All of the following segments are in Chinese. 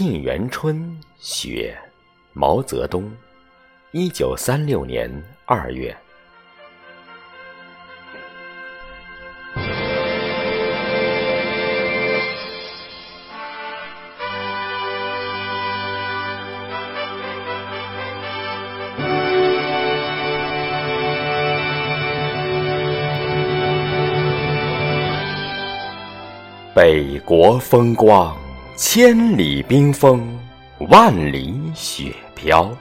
沁园春·雪，毛泽东，一九三六年二月。北国风光，千里冰封，万里雪飘。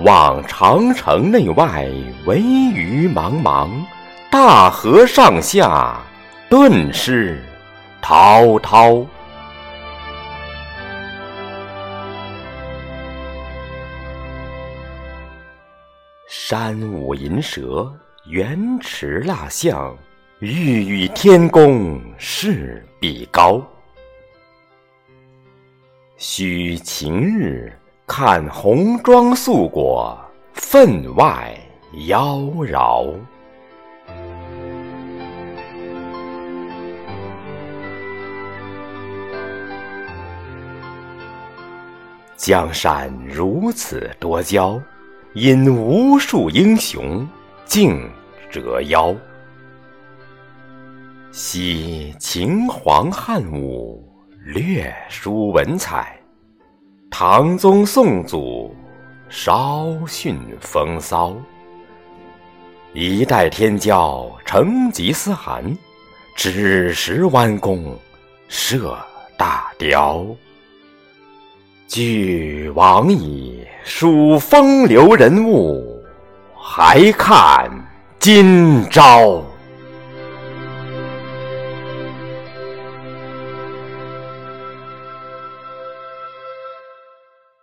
望长城内外，惟余莽莽；大河上下，顿失滔滔。山舞银蛇，原驰蜡象。欲与天公试比高，须晴日看红装素裹，分外妖娆。江山如此多娇，引无数英雄竞折腰。惜秦皇汉武，略输文采；唐宗宋祖，稍逊风骚。一代天骄成吉思汗，只识弯弓射大雕。俱往矣，数风流人物，还看今朝。